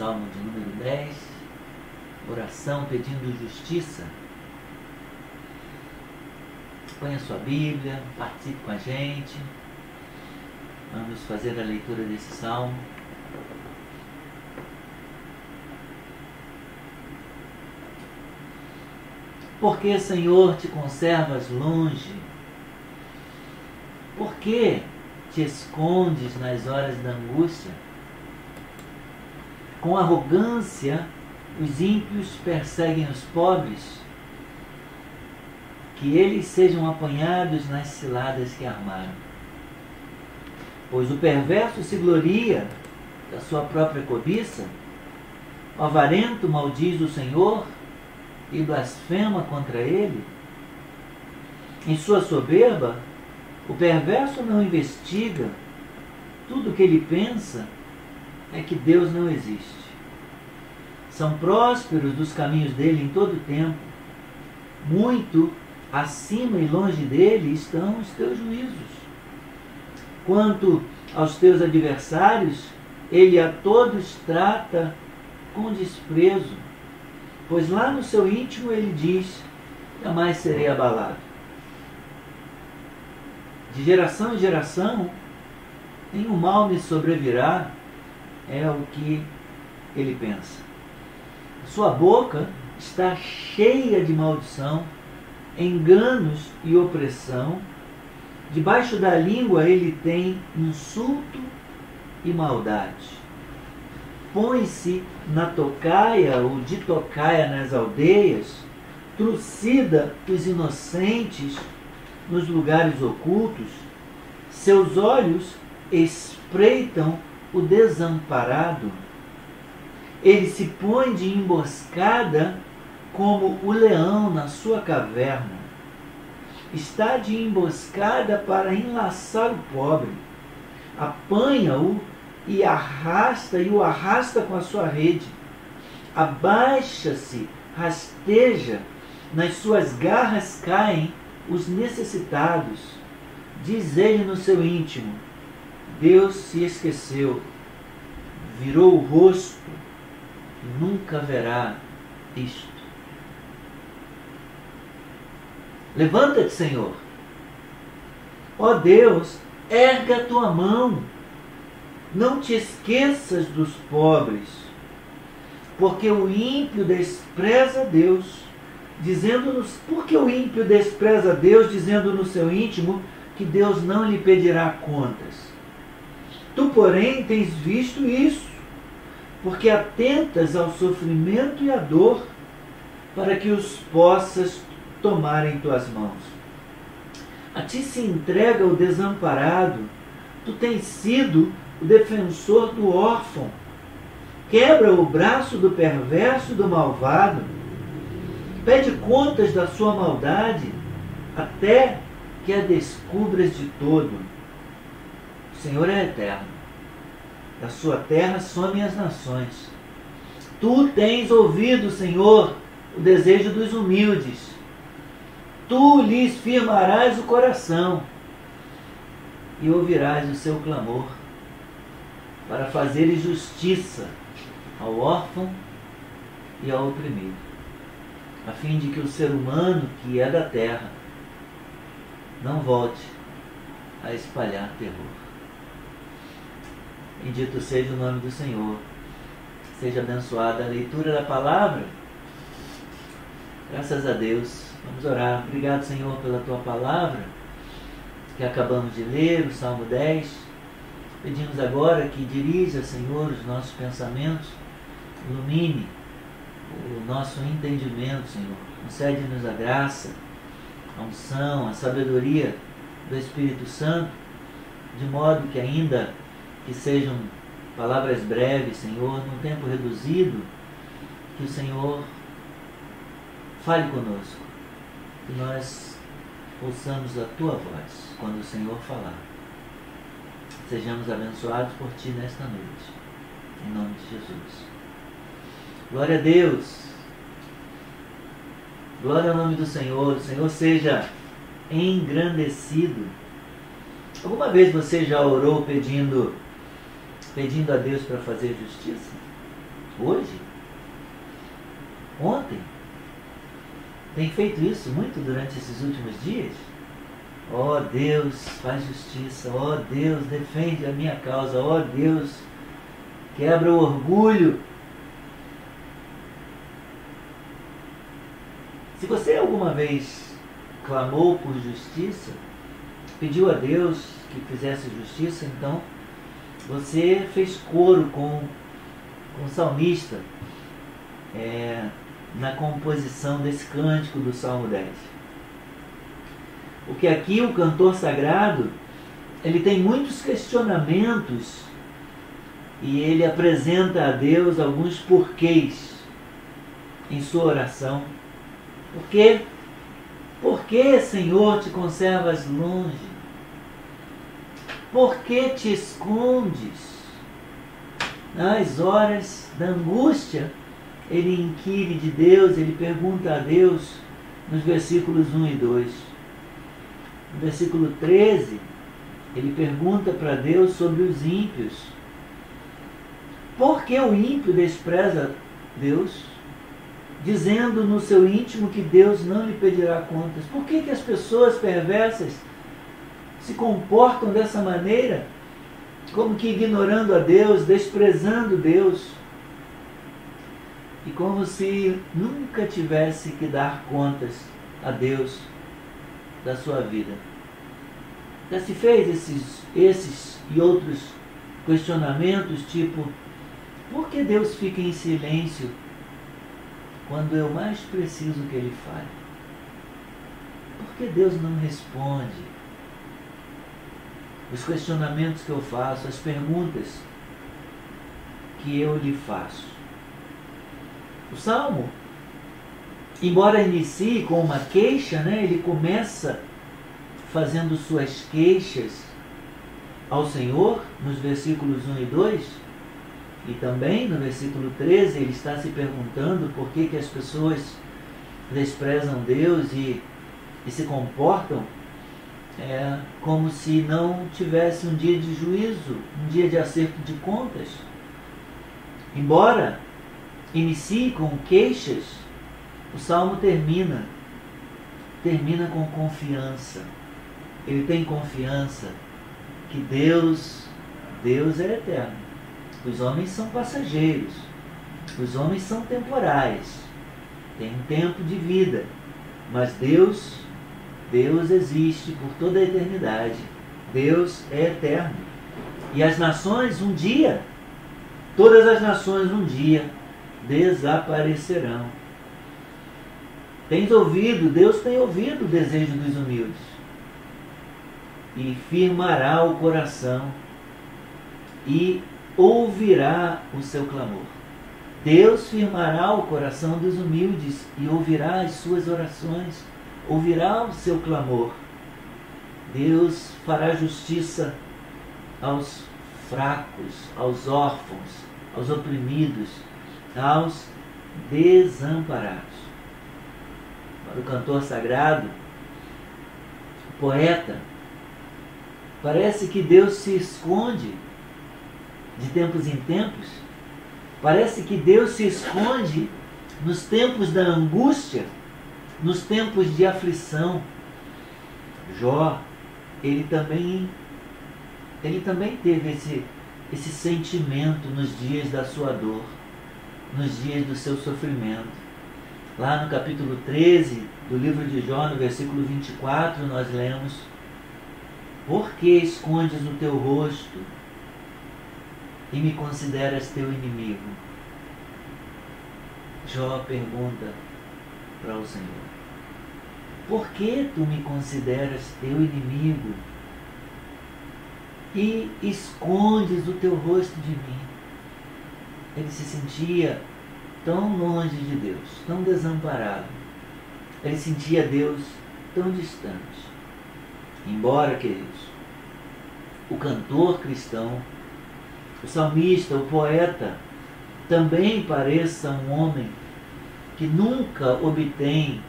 Salmo de número 10, oração pedindo justiça. Põe a sua Bíblia, participe com a gente. Vamos fazer a leitura desse salmo. Porque, Senhor, te conservas longe? Por que te escondes nas horas da angústia? Com arrogância, os ímpios perseguem os pobres, que eles sejam apanhados nas ciladas que armaram. Pois o perverso se gloria da sua própria cobiça, o avarento maldiz o Senhor e blasfema contra ele. Em sua soberba, o perverso não investiga, tudo o que ele pensa é que Deus não existe. São prósperos dos caminhos dele em todo o tempo. Muito acima e longe dele estão os teus juízos. Quanto aos teus adversários, ele a todos trata com desprezo, pois lá no seu íntimo ele diz: jamais serei abalado. De geração em geração, nenhum mal me sobrevirá, é o que ele pensa. Sua boca está cheia de maldição, enganos e opressão. Debaixo da língua ele tem insulto e maldade. Põe-se na tocaia ou de tocaia nas aldeias, trucida os inocentes nos lugares ocultos, seus olhos espreitam o desamparado. Ele se põe de emboscada como o leão na sua caverna. Está de emboscada para enlaçar o pobre. Apanha-o e arrasta e o arrasta com a sua rede. Abaixa-se, rasteja, nas suas garras caem os necessitados. Diz ele no seu íntimo: Deus se esqueceu, virou o rosto nunca verá isto. Levanta-te, Senhor. Ó Deus, erga a tua mão. Não te esqueças dos pobres, porque o ímpio despreza Deus dizendo-nos, porque o ímpio despreza Deus, dizendo no seu íntimo que Deus não lhe pedirá contas. Tu, porém, tens visto isso, porque atentas ao sofrimento e à dor, para que os possas tomar em tuas mãos. A ti se entrega o desamparado, tu tens sido o defensor do órfão. Quebra o braço do perverso e do malvado Pede contas da sua maldade até que a descubras de todo. O Senhor é eterno. Da sua terra somem as nações. Tu tens ouvido, Senhor, o desejo dos humildes. Tu lhes firmarás o coração e ouvirás o seu clamor para fazeres justiça ao órfão e ao oprimido a fim de que o ser humano que é da terra não volte a espalhar terror. Bendito seja o nome do Senhor. Seja abençoada a leitura da palavra. Graças a Deus. Vamos orar. Obrigado, Senhor, pela tua palavra que acabamos de ler, o Salmo 10. Pedimos agora que dirija, Senhor, os nossos pensamentos, ilumine o nosso entendimento, Senhor. Concede-nos a graça, a unção, a sabedoria do Espírito Santo, de modo que ainda que sejam palavras breves, Senhor, num tempo reduzido, que o Senhor fale conosco, que nós ouçamos a tua voz quando o Senhor falar. Sejamos abençoados por ti nesta noite. Em nome de Jesus. Glória a Deus. Glória ao nome do Senhor. O Senhor seja engrandecido. Alguma vez você já orou pedindo pedindo a Deus para fazer justiça? Hoje? Ontem? Tem feito isso muito durante esses últimos dias? Ó oh, Deus, faz justiça. Ó oh, Deus, defende a minha causa. Ó oh, Deus, quebra o orgulho. Se você alguma vez clamou por justiça, pediu a Deus que fizesse justiça, então você fez coro com, com o salmista é, na composição desse cântico do Salmo 10. Porque aqui o cantor sagrado ele tem muitos questionamentos e ele apresenta a Deus alguns porquês em sua oração. Por quê? Por que, Senhor, te conservas longe? Por que te escondes? Nas horas da angústia, ele inquire de Deus, ele pergunta a Deus nos versículos 1 e 2. No versículo 13, ele pergunta para Deus sobre os ímpios. Por que o ímpio despreza Deus? Dizendo no seu íntimo que Deus não lhe pedirá contas. Por que, que as pessoas perversas se comportam dessa maneira, como que ignorando a Deus, desprezando Deus, e como se nunca tivesse que dar contas a Deus da sua vida. Já se fez esses, esses e outros questionamentos, tipo, por que Deus fica em silêncio quando eu mais preciso que Ele fale? Por que Deus não responde? Os questionamentos que eu faço, as perguntas que eu lhe faço. O salmo, embora inicie com uma queixa, né, ele começa fazendo suas queixas ao Senhor, nos versículos 1 e 2, e também no versículo 13 ele está se perguntando por que, que as pessoas desprezam Deus e, e se comportam é como se não tivesse um dia de juízo, um dia de acerto de contas. Embora inicie com queixas, o salmo termina termina com confiança. Ele tem confiança que Deus, Deus é eterno. Os homens são passageiros. Os homens são temporais. Tem um tempo de vida, mas Deus Deus existe por toda a eternidade. Deus é eterno. E as nações um dia, todas as nações um dia, desaparecerão. Tens ouvido, Deus tem ouvido o desejo dos humildes e firmará o coração e ouvirá o seu clamor. Deus firmará o coração dos humildes e ouvirá as suas orações ouvirá o seu clamor. Deus fará justiça aos fracos, aos órfãos, aos oprimidos, aos desamparados. Para o cantor sagrado, o poeta, parece que Deus se esconde de tempos em tempos. Parece que Deus se esconde nos tempos da angústia nos tempos de aflição, Jó, ele também, ele também teve esse, esse sentimento nos dias da sua dor, nos dias do seu sofrimento. Lá no capítulo 13 do livro de Jó, no versículo 24, nós lemos: Por que escondes o teu rosto e me consideras teu inimigo? Jó pergunta para o Senhor. Por que tu me consideras teu inimigo e escondes o teu rosto de mim? Ele se sentia tão longe de Deus, tão desamparado. Ele sentia Deus tão distante. Embora, queridos, o cantor cristão, o salmista, o poeta, também pareça um homem que nunca obtém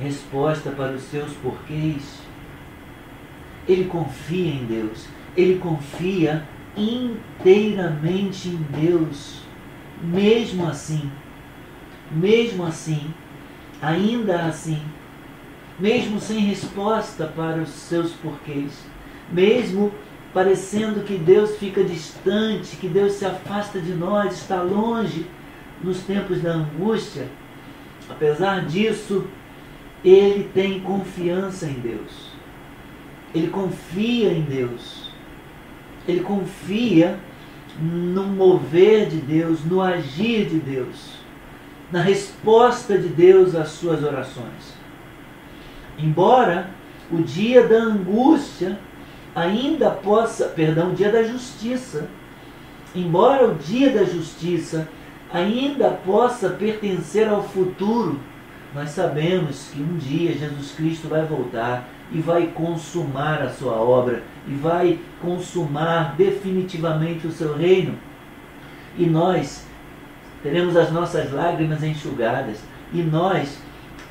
resposta para os seus porquês. Ele confia em Deus, ele confia inteiramente em Deus. mesmo assim, mesmo assim, ainda assim, mesmo sem resposta para os seus porquês, mesmo parecendo que Deus fica distante, que Deus se afasta de nós, está longe nos tempos da angústia, apesar disso, ele tem confiança em Deus. Ele confia em Deus. Ele confia no mover de Deus, no agir de Deus, na resposta de Deus às suas orações. Embora o dia da angústia ainda possa, perdão, o dia da justiça, embora o dia da justiça ainda possa pertencer ao futuro, nós sabemos que um dia Jesus Cristo vai voltar e vai consumar a sua obra e vai consumar definitivamente o seu reino. E nós teremos as nossas lágrimas enxugadas e nós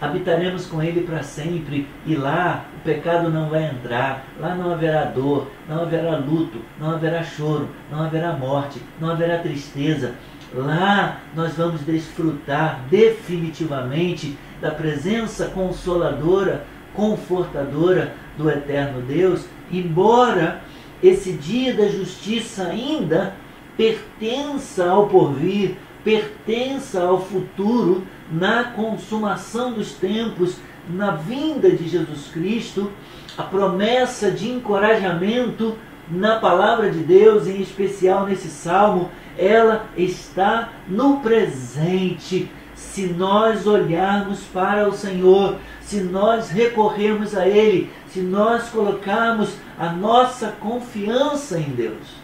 habitaremos com Ele para sempre, e lá o pecado não vai entrar, lá não haverá dor, não haverá luto, não haverá choro, não haverá morte, não haverá tristeza. Lá nós vamos desfrutar definitivamente da presença consoladora, confortadora do eterno Deus, embora esse dia da justiça ainda pertença ao porvir, pertença ao futuro, na consumação dos tempos, na vinda de Jesus Cristo, a promessa de encorajamento na palavra de Deus, em especial nesse salmo, ela está no presente. Se nós olharmos para o Senhor, se nós recorrermos a Ele, se nós colocarmos a nossa confiança em Deus.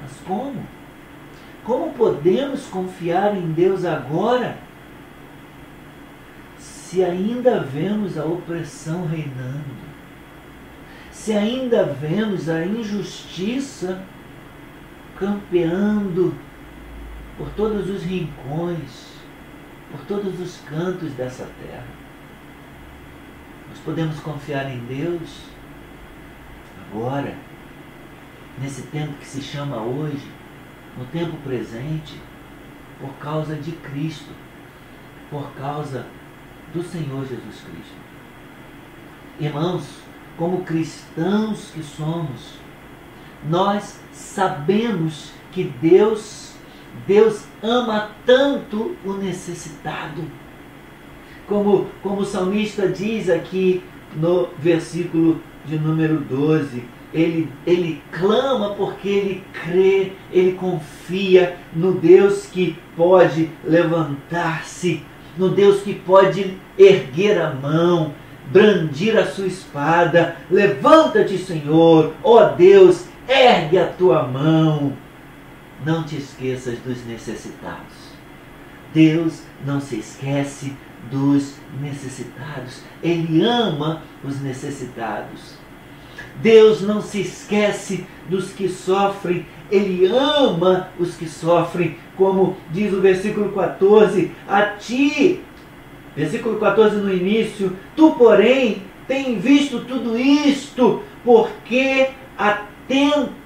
Mas como? Como podemos confiar em Deus agora? Se ainda vemos a opressão reinando, se ainda vemos a injustiça campeando por todos os rincões, por todos os cantos dessa terra. Nós podemos confiar em Deus agora, nesse tempo que se chama hoje, no tempo presente, por causa de Cristo, por causa do Senhor Jesus Cristo. Irmãos, como cristãos que somos, nós sabemos que Deus, Deus ama tanto o necessitado. Como, como o salmista diz aqui no versículo de número 12, ele, ele clama porque ele crê, ele confia no Deus que pode levantar-se, no Deus que pode erguer a mão, brandir a sua espada. Levanta-te, Senhor, ó Deus, ergue a tua mão. Não te esqueças dos necessitados. Deus não se esquece dos necessitados. Ele ama os necessitados. Deus não se esquece dos que sofrem, Ele ama os que sofrem, como diz o versículo 14: A ti, versículo 14 no início, tu, porém, tem visto tudo isto, porque atentas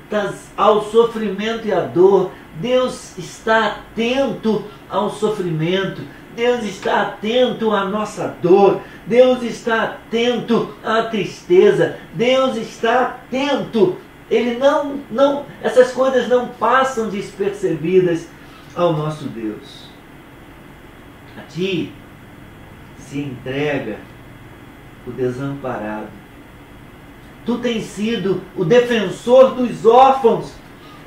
ao sofrimento e à dor. Deus está atento ao sofrimento, Deus está atento à nossa dor, Deus está atento à tristeza, Deus está atento. Ele não, não, essas coisas não passam despercebidas ao nosso Deus. A ti se entrega o desamparado. Tu tens sido o defensor dos órfãos.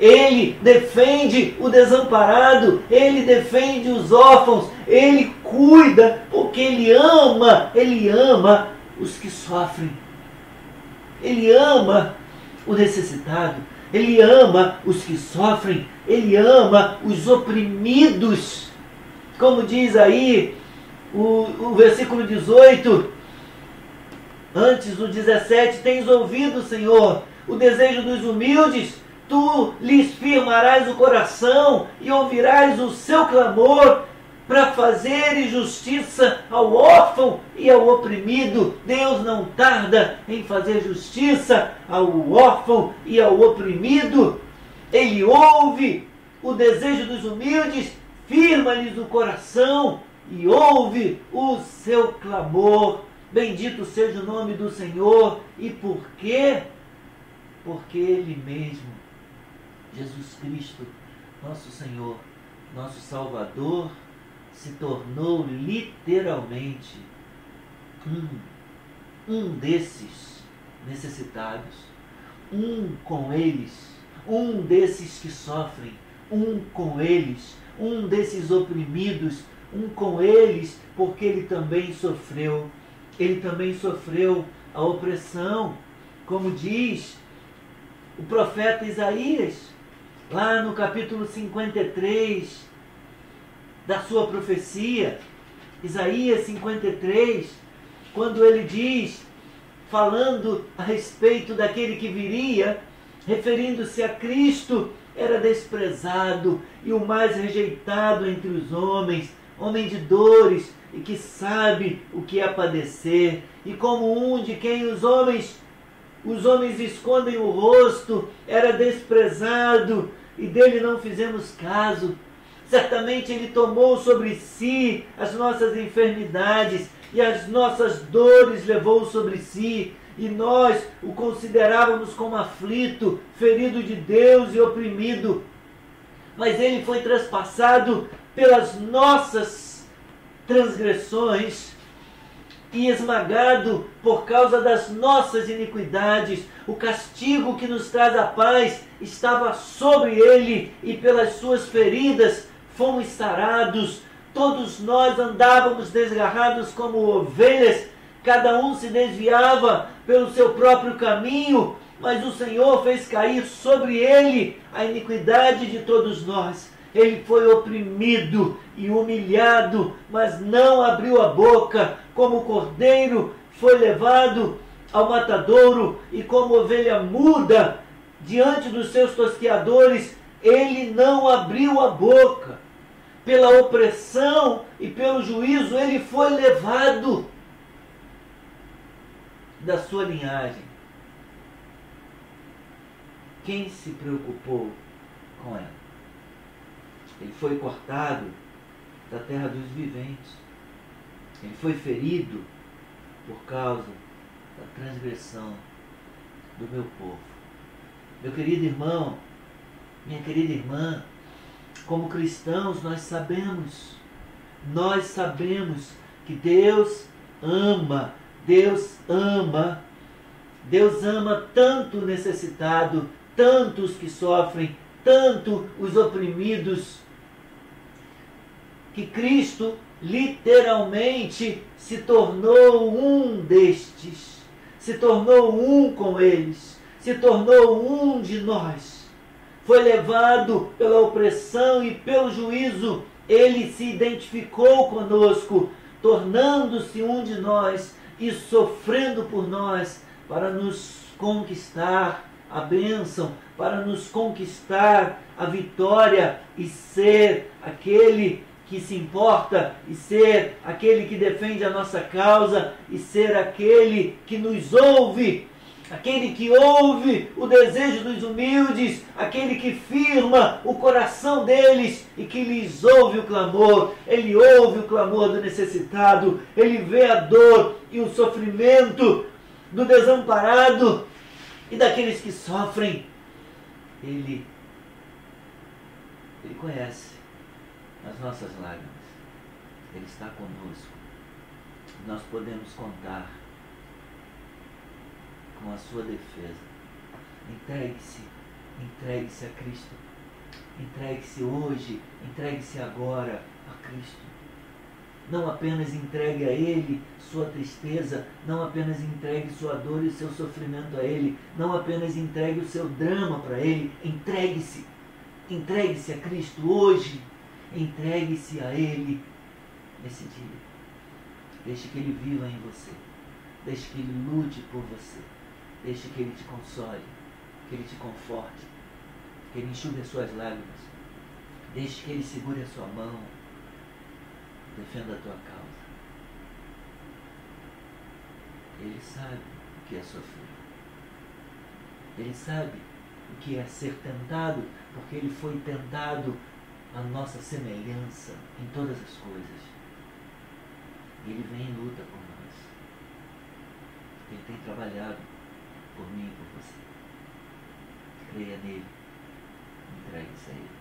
Ele defende o desamparado, ele defende os órfãos, ele cuida, porque ele ama, ele ama os que sofrem. Ele ama o necessitado, ele ama os que sofrem, ele ama os oprimidos. Como diz aí o, o versículo 18, antes do 17: Tens ouvido, Senhor, o desejo dos humildes tu lhes firmarás o coração e ouvirás o seu clamor para fazer justiça ao órfão e ao oprimido. Deus não tarda em fazer justiça ao órfão e ao oprimido. Ele ouve o desejo dos humildes firma-lhes o coração e ouve o seu clamor. Bendito seja o nome do Senhor. E por quê? Porque Ele mesmo, Jesus Cristo, nosso Senhor, nosso Salvador, se tornou literalmente um, um desses necessitados, um com eles, um desses que sofrem, um com eles, um desses oprimidos, um com eles, porque ele também sofreu, ele também sofreu a opressão, como diz o profeta Isaías, lá no capítulo 53 da sua profecia, Isaías 53, quando ele diz, falando a respeito daquele que viria, referindo-se a Cristo, era desprezado e o mais rejeitado entre os homens, homem de dores e que sabe o que é padecer, e como um de quem os homens os homens escondem o rosto, era desprezado e dele não fizemos caso. Certamente ele tomou sobre si as nossas enfermidades e as nossas dores levou sobre si, e nós o considerávamos como aflito, ferido de Deus e oprimido. Mas ele foi traspassado pelas nossas transgressões e esmagado por causa das nossas iniquidades. O castigo que nos traz a paz estava sobre ele, e pelas suas feridas fomos sarados. Todos nós andávamos desgarrados como ovelhas, cada um se desviava pelo seu próprio caminho, mas o Senhor fez cair sobre ele a iniquidade de todos nós. Ele foi oprimido e humilhado, mas não abriu a boca, como cordeiro foi levado ao matadouro e como ovelha muda diante dos seus tosqueadores, ele não abriu a boca. Pela opressão e pelo juízo, ele foi levado da sua linhagem. Quem se preocupou com ela? Ele foi cortado da terra dos viventes. Ele foi ferido por causa da transgressão do meu povo. Meu querido irmão, minha querida irmã, como cristãos nós sabemos, nós sabemos que Deus ama, Deus ama, Deus ama tanto o necessitado, tantos que sofrem, tanto os oprimidos, que Cristo literalmente se tornou um destes, se tornou um com eles, se tornou um de nós. Foi levado pela opressão e pelo juízo, ele se identificou conosco, tornando-se um de nós e sofrendo por nós para nos conquistar a bênção, para nos conquistar a vitória e ser aquele que se importa e ser aquele que defende a nossa causa e ser aquele que nos ouve, aquele que ouve o desejo dos humildes, aquele que firma o coração deles e que lhes ouve o clamor. Ele ouve o clamor do necessitado, ele vê a dor e o sofrimento do desamparado e daqueles que sofrem. Ele ele conhece as nossas lágrimas. Ele está conosco. Nós podemos contar com a sua defesa. Entregue-se, entregue-se a Cristo. Entregue-se hoje, entregue-se agora a Cristo. Não apenas entregue a Ele sua tristeza, não apenas entregue sua dor e seu sofrimento a Ele, não apenas entregue o seu drama para Ele, entregue-se. Entregue-se a Cristo hoje. Entregue-se a Ele nesse dia. Deixe que Ele viva em você. Deixe que Ele lute por você. Deixe que Ele te console, que Ele te conforte, que Ele enxugue as suas lágrimas. Deixe que Ele segure a sua mão. Defenda a tua causa. Ele sabe o que é sofrer. Ele sabe o que é ser tentado, porque ele foi tentado a nossa semelhança em todas as coisas. Ele vem e luta por nós. Ele tem trabalhado por mim e por você. Creia nele. Entregue-se a ele.